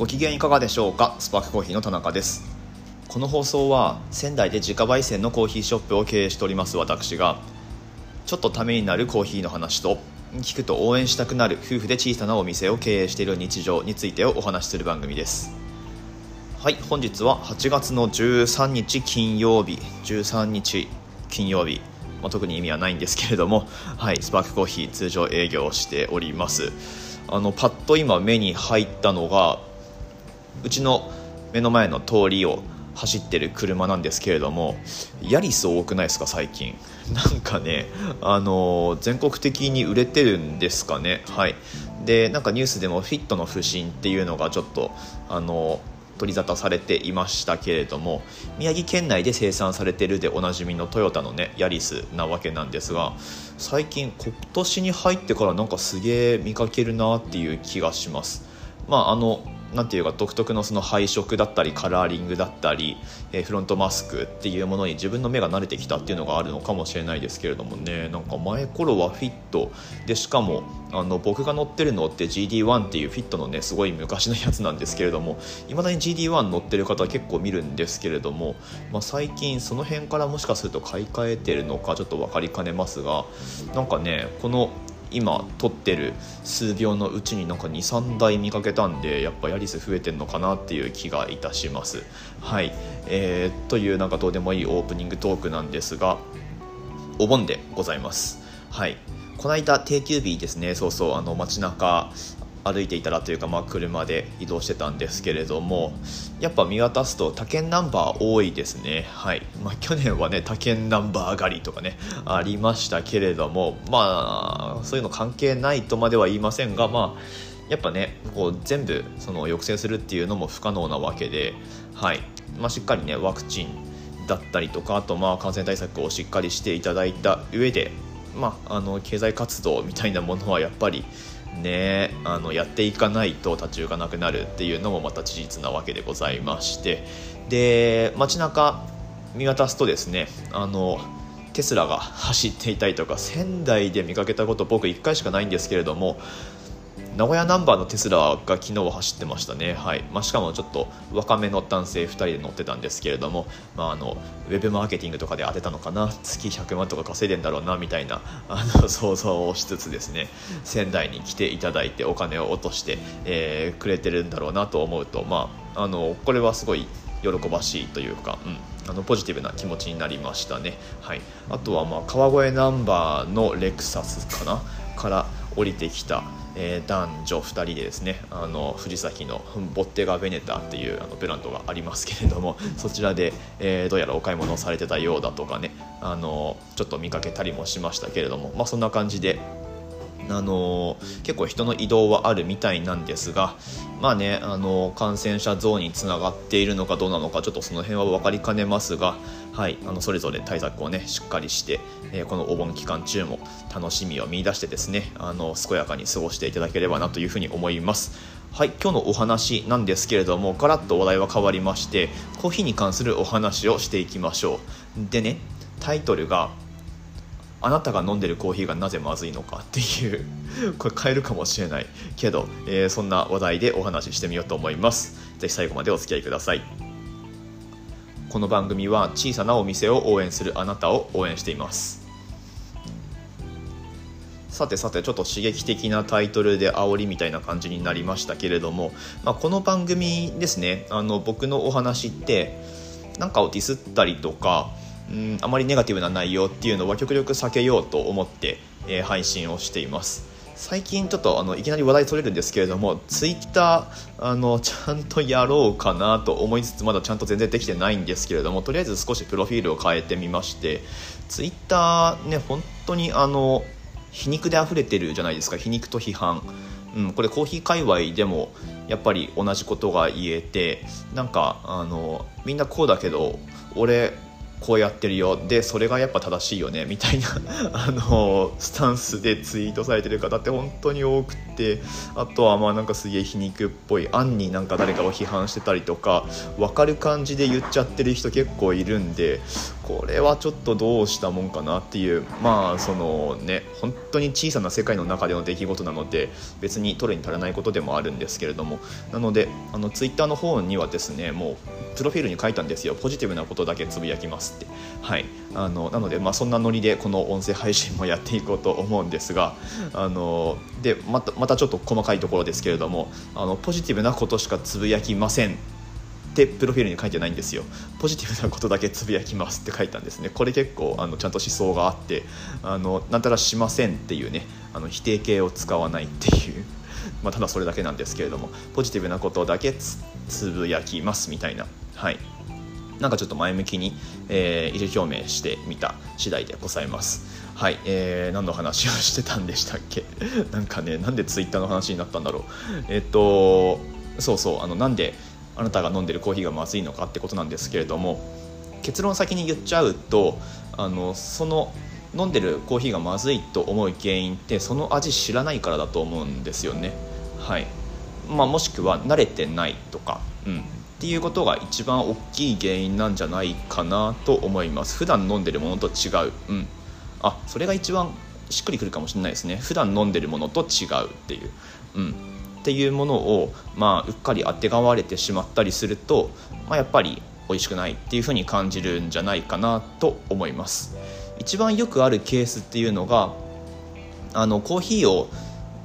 ご機嫌いかがでしょうか？スパークコーヒーの田中です。この放送は仙台で自家焙煎のコーヒーショップを経営しております私がちょっとためになるコーヒーの話と聞くと応援したくなる夫婦で小さなお店を経営している日常についてをお話しする番組です。はい本日は8月の13日金曜日13日金曜日。まあ、特に意味はないんですけれども、はい、スパークコーヒー通常営業しております。あのパッと今目に入ったのがうちの目の前の通りを走ってる車なんですけれどもヤリス多くないですか最近。なんかねあの全国的に売れてるんですかね。はい。でなんかニュースでもフィットの不振っていうのがちょっとあの取り沙汰されていましたけれども宮城県内で生産されてるでおなじみのトヨタのねヤリスなわけなんですが最近今年に入ってからなんかすげえ見かけるなっていう気がします。まああのなんていうか独特のその配色だったりカラーリングだったり、えー、フロントマスクっていうものに自分の目が慣れてきたっていうのがあるのかもしれないですけれどもね。なんか前頃はフィットでしかもあの僕が乗ってるのって GD1 っていうフィットのねすごい昔のやつなんですけれどもいまだに GD1 乗ってる方結構見るんですけれども、まあ、最近その辺からもしかすると買い替えてるのかちょっと分かりかねますがなんかねこの今撮ってる数秒のうちになんか23台見かけたんでやっぱヤリス増えてんのかなっていう気がいたします。はい、えー、というなんかどうでもいいオープニングトークなんですがお盆でございます。はい。この間定休日ですね。そうそう。あの街中歩いていたらというか、まあ、車で移動してたんですけれどもやっぱ見渡すと他県ナンバー多いですね。はい、まあ、去年はね他県ナンバー狩りとかねありましたけれどもまあそういうの関係ないとまでは言いませんがまあやっぱねこう全部その抑制するっていうのも不可能なわけで、はい。まあ、しっかりねワクチンだったりとかあとまあ感染対策をしっかりしていただいた上で、まあ、あの経済活動みたいなものはやっぱりねあのやっていかないと立ち行かなくなるっていうのもまた事実なわけでございまして。で街中見渡すとですねあのテスラが走っていたりとか仙台で見かけたこと僕1回しかないんですけれども名古屋ナンバーのテスラが昨日は走ってましたね、はい。まあ、しかもちょっと若めの男性2人で乗ってたんですけれども、まあ、あのウェブマーケティングとかで当てたのかな。月100万とか稼いでんだろうなみたいな あの想像をしつつですね仙台に来ていただいてお金を落として、えー、くれてるんだろうなと思うと、まあ、あのこれはすごい喜ばしいというか、うん、あのポジティブな気持ちになりましたね、はい、あとはまあ川越ナンバーのレクサスかなから降りてきたえー、男女2人でですねあの藤崎のボッテガ・ベネタっていうあのブランドがありますけれども そちらで、えー、どうやらお買い物をされてたようだとかねあのちょっと見かけたりもしましたけれども、まあ、そんな感じであの結構人の移動はあるみたいなんですが、まあね、あの感染者増につながっているのかどうなのかちょっとその辺は分かりかねますが、はい、あのそれぞれ対策をねしっかりして、えー、このお盆期間中も楽しみを見出してですねあの健やかに過ごしていただければなというふうに思います。はい、今日のお話なんですけれどもガラッと話題は変わりましてコーヒーに関するお話をしていきましょうでねタイトルがあなたが飲んでるコーヒーがなぜまずいのかっていうこれ変えるかもしれないけど、えー、そんな話題でお話ししてみようと思います。ぜひ最後までお付き合いください。この番組は小さなお店を応援するあなたを応援しています。さてさてちょっと刺激的なタイトルで煽りみたいな感じになりましたけれども、まあ、この番組ですねあの僕のお話ってなんかをディスったりとかうんあまりネガティブな内容っていうのは極力避けようと思って、えー、配信をしています。最近ちょっとあのいきなり話題取れるんですけれどもツイッターあのちゃんとやろうかなと思いつつまだちゃんと全然できてないんですけれどもとりあえず少しプロフィールを変えてみましてツイッターね本当にあの皮肉で溢れてるじゃないですか。皮肉と批判。うん、これコーヒー界隈でもやっぱり同じことが言えてなんかあのみんなこうだけど俺こうやってるよ。でそれがやっぱ正しいよね。みたいなあのスタンスでツイートされてる方って本当に多くて。てあとはまあなんかすげえ皮肉っぽい案になんか誰かを批判してたりとか分かる感じで言っちゃってる人結構いるんでこれはちょっとどうしたもんかなっていうまあそのね本当に小さな世界の中での出来事なので別に取るに足らないことでもあるんですけれどもなのであのツイッターの方にはですねもうプロフィールに書いたんですよ。ポジティブなことだけつぶやきますって。はい。あのなのでまあそんなノリでこの音声配信もやっていこうと思うんですがあのでまたまたちょっと細かいところですけれどもあのポジティブなことしかつぶやきませんってプロフィールに書いてないんですよ。ポジティブなことだけつぶやきますって書いたんですね。これ結構あのちゃんと思想があってあのなんたらしませんっていうねあの否定形を使わないっていう まあ、ただそれだけなんですけれどもポジティブなことだけつぶやきますみたいな。はい。なんかちょっと前向きに、えー、意思表明してみた次第でございます。はい、えー、何の話をしてたんでしたっけ？なんかねなんでツイッターの話になったんだろう。えっとそうそうあのなんであなたが飲んでるコーヒーがまずいのかってことなんですけれども結論先に言っちゃうとあのその飲んでるコーヒーがまずいと思う原因ってその味知らないからだと思うんですよね。はい。まあ、もしくは慣れてないとか、うん、っていうことが一番大きい原因なんじゃないかなと思います。普段飲んでるものと違う、うん、あそれが一番しっくりくるかもしれないですね。普段飲んでるものと違うっていう、うん、っていうものを、まあ、うっかりあてがわれてしまったりすると、まあ、やっぱり美味しくないっていうふうに感じるんじゃないかなと思います。一番よくあるケースっていうのがあのコーヒーを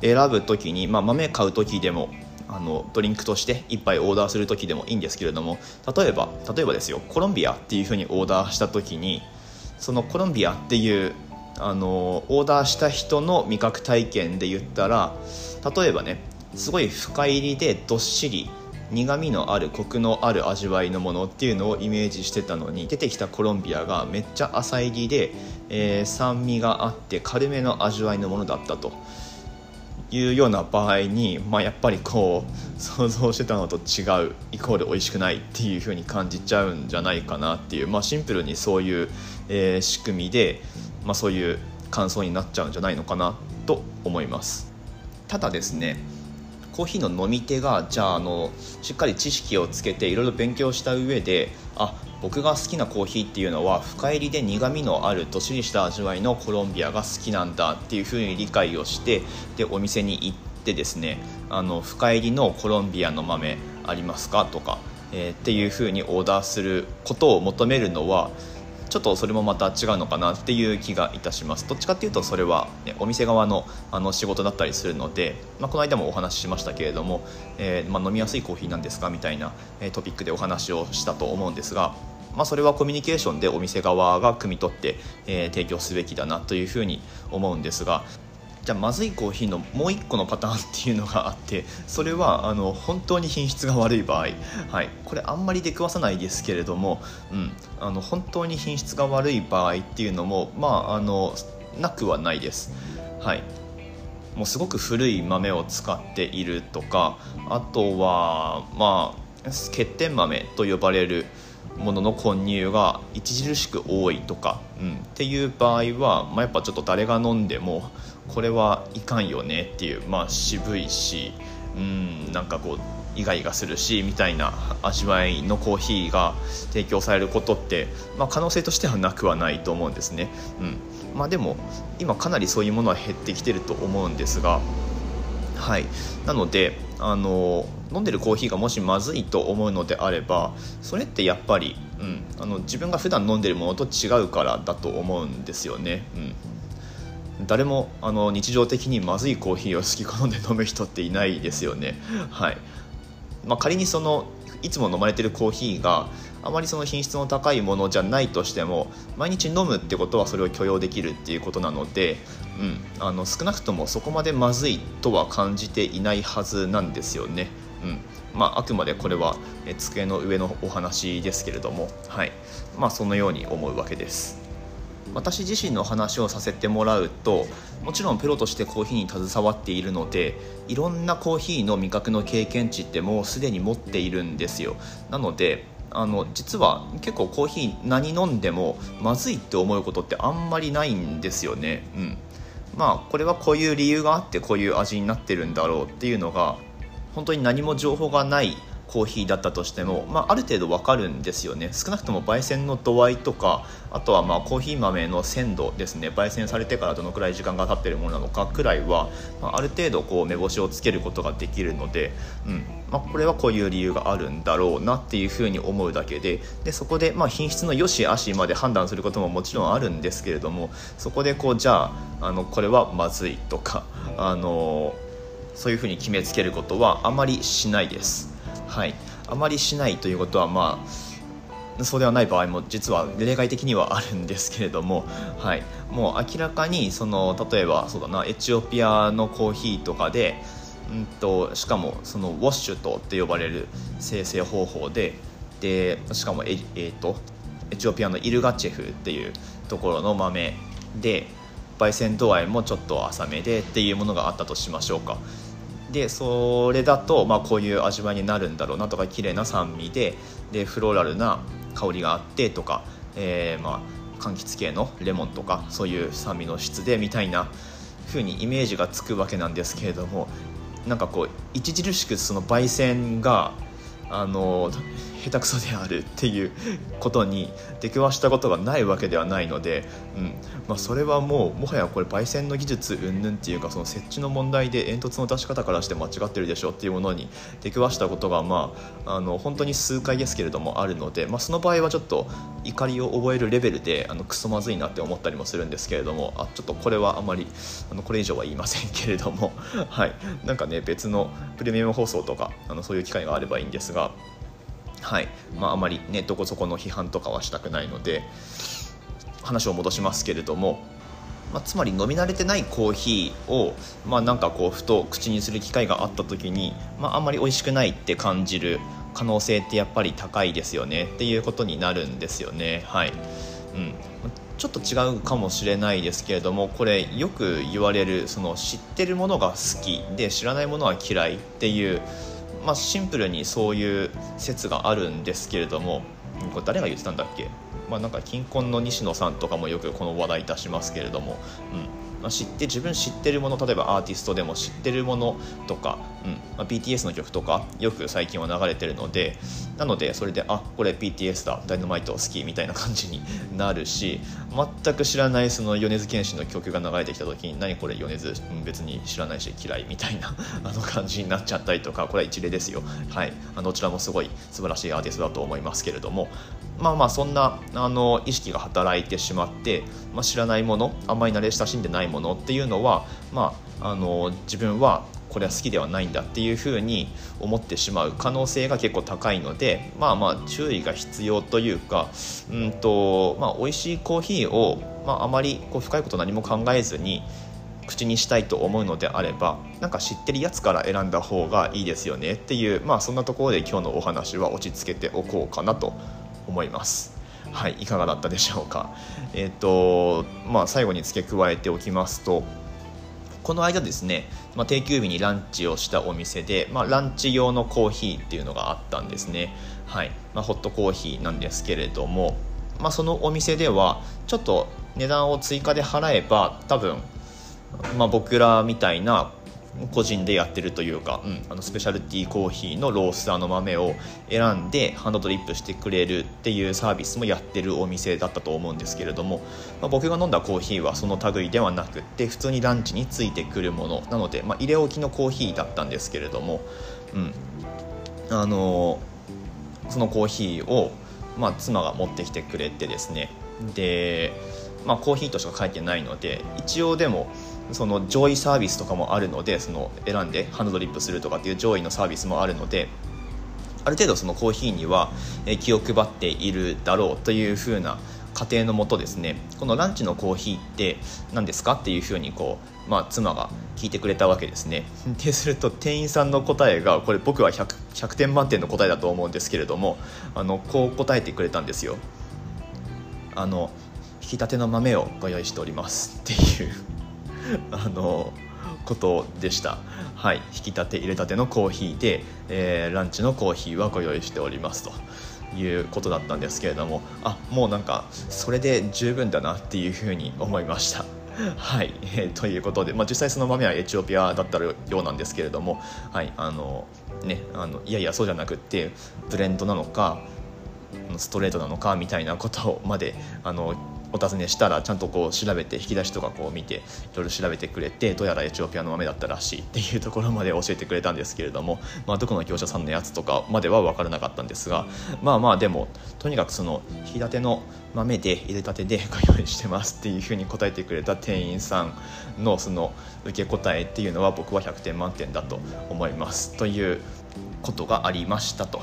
選ぶ時に、まあ、豆買う時でもあのドリンクとして1杯オーダーする時でもいいんですけれども例えば例えばですよコロンビアっていうふうにオーダーした時にそのコロンビアっていうあのオーダーした人の味覚体験で言ったら例えばねすごい深入りでどっしり苦みのあるコクのある味わいのものっていうのをイメージしてたのに出てきたコロンビアがめっちゃ浅入りで、えー、酸味があって軽めの味わいのものだったと。いうような場合に、まあ、やっぱりこう想像してたのと違うイコール美味しくないっていう風に感じちゃうんじゃないかなっていう、まあ、シンプルにそういう、えー、仕組みで、まあ、そういう感想になっちゃうんじゃないのかなと思います。ただですねコーヒーの飲み手がじゃああのしっかり知識をつけていろいろ勉強した上であ僕が好きなコーヒーっていうのは深入りで苦みのあるどっしりした味わいのコロンビアが好きなんだっていうふうに理解をしてでお店に行ってですねあの深入りのコロンビアの豆ありますかとか、えー、っていうふうにオーダーすることを求めるのはちょっとそれもまた違うのかなっていう気がいたします。どっちかっていうとそれは、ね、お店側のあの仕事だったりするので、まあ、この間もお話ししましたけれども、えー、まあ、飲みやすいコーヒーなんですかみたいな、えトピックでお話をしたと思うんですがまあ、それはコミュニケーションでお店側が汲み取って、えー、提供すべきだなというふうに思うんですがじゃあまずいコーヒーのもう1個のパターンっていうのがあってそれはあの本当に品質が悪い場合、はい、これあんまり出くわさないですけれども、うん、あの本当に品質が悪い場合っていうのも、まあ、あのなくはないです。はい。もうすごく古い豆を使っているとかあとはまあ欠点豆と呼ばれるものの混入が著しく多いとか、うん、っていう場合は、まあ、やっぱちょっと誰が飲んでもこれはいかんよねっていう、まあ、渋いし、うん、なんかこうイガイガするしみたいな味わいのコーヒーが提供されることって、まあ、可能性としてはなくはないと思うんですね、うん。まあ、でも今かなりそういうものは減ってきてると思うんですがはい。なのであの飲んでるコーヒーがもしまずいと思うのであればそれってやっぱり、うん、あの自分が普段飲んでるものと違うからだと思うんですよね。うん、誰もあの日常的にまずいコーヒーを好き好んで飲む人っていないですよね。はいまあ、仮にそのいつも飲まれてるコーヒーがあまりその品質の高いものじゃないとしても毎日飲むってことはそれを許容できるっていうことなので、うん、あの少なくともそこまでまずいとは感じていないはずなんですよね。うん。まあ、あくまでこれは机の上のお話ですけれども、はい。まあ、そのように思うわけです。私自身の話をさせてもらうともちろんプロとしてコーヒーに携わっているのでいろんなコーヒーの味覚の経験値ってもうすでに持っているんですよ。なのであの実は結構コーヒー何飲んでもまずいって思うことってあんまりないんですよね。うん。まあこれはこういう理由があってこういう味になってるんだろうっていうのが本当に何も情報がないコーヒーだったとしても、まあ、ある程度わかるんですよね。少なくとも焙煎の度合いとかあとはまあコーヒー豆の鮮度ですね。焙煎されてからどのくらい時間が経ってるものなのかくらいは、まあ、ある程度こう目星をつけることができるので、うん。まあ、これはこういう理由があるんだろうなっていうふうに思うだけででそこでまあ品質の良し悪しまで判断することももちろんあるんですけれどもそこでこうじゃああのこれはまずいとかあのそういうふうに決めつけることはあまりしないです。はい、あまりしないということはまあそうではない場合も実は例外的にはあるんですけれども、はい、もう明らかにその例えばそうだなエチオピアのコーヒーとかで、うんと、しかもそのウォッシュトって呼ばれる生成方法ででしかもえ、えーとエチオピアのイルガチェフっていうところの豆で焙煎度合いもちょっと浅めでっていうものがあったとしましょうか。でそれだと、まあ、こういう味わいになるんだろうなとか綺麗な酸味ででフローラルな香りがあってとか、えー、まあ柑橘系のレモンとかそういう酸味の質でみたいな風にイメージがつくわけなんですけれどもなんかこう著しくその焙煎があの下手くそであるっていうことに出くわしたことがないわけではないので、うんまあ、それはもうもはやこれ焙煎の技術云々っていうかその設置の問題で煙突の出し方からして間違ってるでしょっていうものに出くわしたことが、まあ、あの本当に数回ですけれどもあるので、まあ、その場合はちょっと怒りを覚えるレベルであのクソまずいなって思ったりもするんですけれどもあちょっとこれはあまりあのこれ以上は言いませんけれども、はい、なんかね別のプレミアム放送とかあのそういう機会があればいいんですが。はい。まあ、あまりねどこそこの批判とかはしたくないので話を戻しますけれども、まあ、つまり飲み慣れてないコーヒーを、まあ、なんかこうふと口にする機会があった時に、まあ、あんまり美味しくないって感じる可能性ってやっぱり高いですよねっていうことになるんですよね。はい、うん、ちょっと違うかもしれないですけれどもこれよく言われるその知ってるものが好きで知らないものは嫌いっていうまあ、シンプルにそういう説があるんですけれどもこれ誰が言ってたんだっけ、まあ、なんか金婚の西野さんとかもよくこの話題いたしますけれども、うん。まあ、知って自分知ってるもの例えばアーティストでも知ってるものとか、うんまあ、BTS の曲とかよく最近は流れてるのでなのでそれであこれ BTS だダイナマイト好きみたいな感じに なるし全く知らないその米津玄師の曲が流れてきた時に何これ米津、別に知らないし嫌いみたいな あの感じになっちゃったりとかこれは一例ですよ。はい。どちらもすごい素晴らしいアーティストだと思いますけれどもまあまあそんなあの意識が働いてしまって、まあ、知らないものあんまり慣れ親しんでないものっていうのは、まあ、あの自分はこれは好きではないんだっていうふうに思ってしまう可能性が結構高いのでまあまあ注意が必要というかうんと、まあ、美味しいコーヒーを、まあ、あまりこう深いこと何も考えずに口にしたいと思うのであればなんか知ってるやつから選んだ方がいいですよねっていうまあそんなところで今日のお話は落ち着けておこうかなと思います。はい、いかがだったでしょうか。えっ、ー、と、まあ、最後に付け加えておきますと、この間ですね、まあ、定休日にランチをしたお店で、まあ、ランチ用のコーヒーっていうのがあったんですね。はい、まあ、ホットコーヒーなんですけれども、まあ、そのお店では、ちょっと値段を追加で払えば、多分、まあ、僕らみたいな個人でやってるというか、うん、あのスペシャルティーコーヒーのロースターの豆を選んでハンドドリップしてくれるっていうサービスもやってるお店だったと思うんですけれども、まあ、僕が飲んだコーヒーはその類ではなくって普通にランチについてくるものなので、まあ、入れ置きのコーヒーだったんですけれども、うん、あのそのコーヒーを、まあ、妻が持ってきてくれてですね。で、まあ、コーヒーとしか書いてないので一応でもその上位サービスとかもあるのでその選んでハンドドリップするとかっていう上位のサービスもあるのである程度そのコーヒーには気を配っているだろうというふうな過程のもとですねこのランチのコーヒーって何ですかっていうふうにこう、まあ、妻が聞いてくれたわけですね。ですると店員さんの答えがこれ僕は 100, 100点満点の答えだと思うんですけれどもあのこう答えてくれたんですよ。あの引き立ての豆をご用意しておりますっていう。あのことでした。はい。引き立て入れたてのコーヒーで、えー、ランチのコーヒーはご用意しておりますと。いうことだったんですけれども。あもうなんかそれで十分だなっていうふうに思いました。はい、えー、ということで、まあ、実際その豆はエチオピアだったようなんですけれども、はい。あのね、あのいやいやそうじゃなくってブレンドなのかストレートなのかみたいなことまであのお尋ねしたらちゃんとこう調べて引き出しとかこう見ていろいろ調べてくれてどうやらエチオピアの豆だったらしいっていうところまで教えてくれたんですけれども、まあ、どこの業者さんのやつとかまでは分からなかったんですがまあまあでもとにかくその引き立ての豆で入れたてでご用意してますっていうふうに答えてくれた店員さんのその受け答えっていうのは僕は100点満点だと思いますということがありましたと。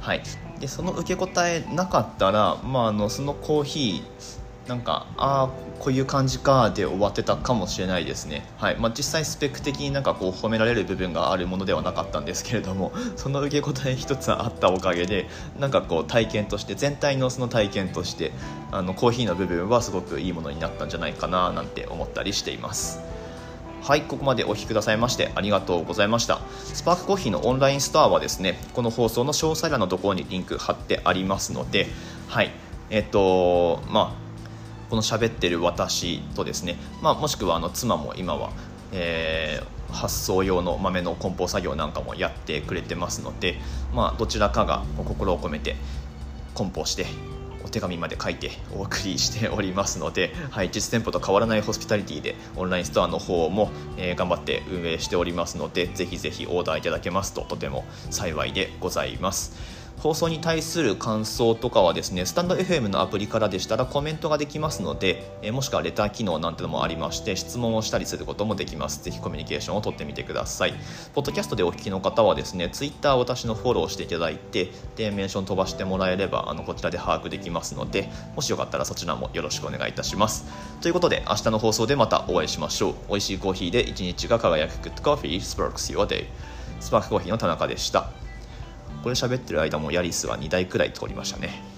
はい、でその受け答えなかったら、まあ、あのそのコーヒーなんかああこういう感じかで終わってたかもしれないですね、はい。まあ、実際スペック的になんかこう褒められる部分があるものではなかったんですけれども その受け答え一つあったおかげでなんかこう体験として全体のその体験としてあのコーヒーの部分はすごくいいものになったんじゃないかななんて思ったりしています。はい、ここまでお聞きくださいましてありがとうございました。スパークコーヒーのオンラインストアはですね、この放送の詳細欄のところにリンク貼ってありますので、はい、えっと、まあ、この喋ってる私とですね、まあ、もしくはあの妻も今は、えー、発送用の豆の梱包作業なんかもやってくれてますので、まあ、どちらかが心を込めて梱包してお手紙まで書いてお送りしておりますので、はい、実店舗と変わらないホスピタリティでオンラインストアの方も、えー、頑張って運営しておりますのでぜひぜひオーダーいただけますととても幸いでございます。放送に対する感想とかはですねスタンド FM のアプリからでしたらコメントができますので、えもしくはレター機能なんてのもありまして質問をしたりすることもできます。ぜひコミュニケーションを取ってみてください。ポッドキャストでお聞きの方はですね Twitter 私のフォローしていただいてでメンション飛ばしてもらえればあのこちらで把握できますのでもしよかったらそちらもよろしくお願いいたします。ということで明日の放送でまたお会いしましょう。美味しいコーヒーで一日が輝く。Good Coffee Sparks Your Day スパークコーヒーの田中でした。これ喋ってる間もヤリスは2台くらい通りましたね。